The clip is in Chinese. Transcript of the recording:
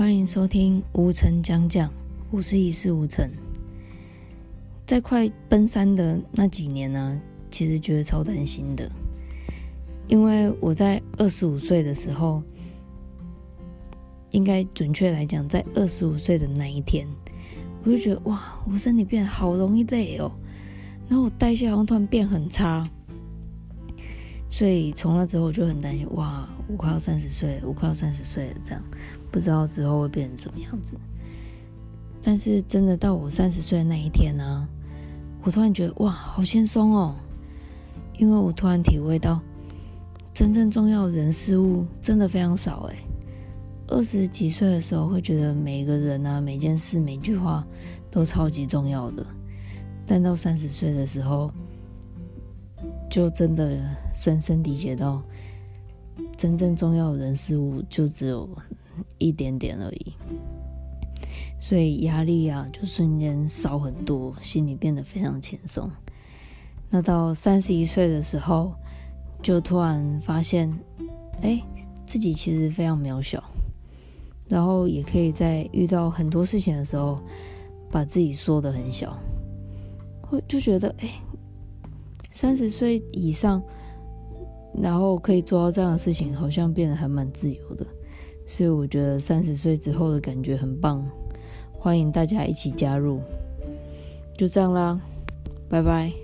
欢迎收听无尘讲讲，我是一事无成。在快奔三的那几年呢，其实觉得超担心的，因为我在二十五岁的时候，应该准确来讲，在二十五岁的那一天，我就觉得哇，我身体变得好容易累哦，然后我代谢好像突然变很差。所以从那之后我就很担心，哇，我快要三十岁了，我快要三十岁了，这样不知道之后会变成什么样子。但是真的到我三十岁的那一天呢，我突然觉得哇，好轻松哦，因为我突然体会到，真正重要的人事物真的非常少哎。二十几岁的时候会觉得每个人啊、每件事、每句话都超级重要的，但到三十岁的时候。就真的深深理解到，真正重要的人事物就只有一点点而已，所以压力啊就瞬间少很多，心里变得非常轻松。那到三十一岁的时候，就突然发现，哎，自己其实非常渺小，然后也可以在遇到很多事情的时候，把自己缩得很小，会就觉得，哎。三十岁以上，然后可以做到这样的事情，好像变得还蛮自由的，所以我觉得三十岁之后的感觉很棒，欢迎大家一起加入，就这样啦，拜拜。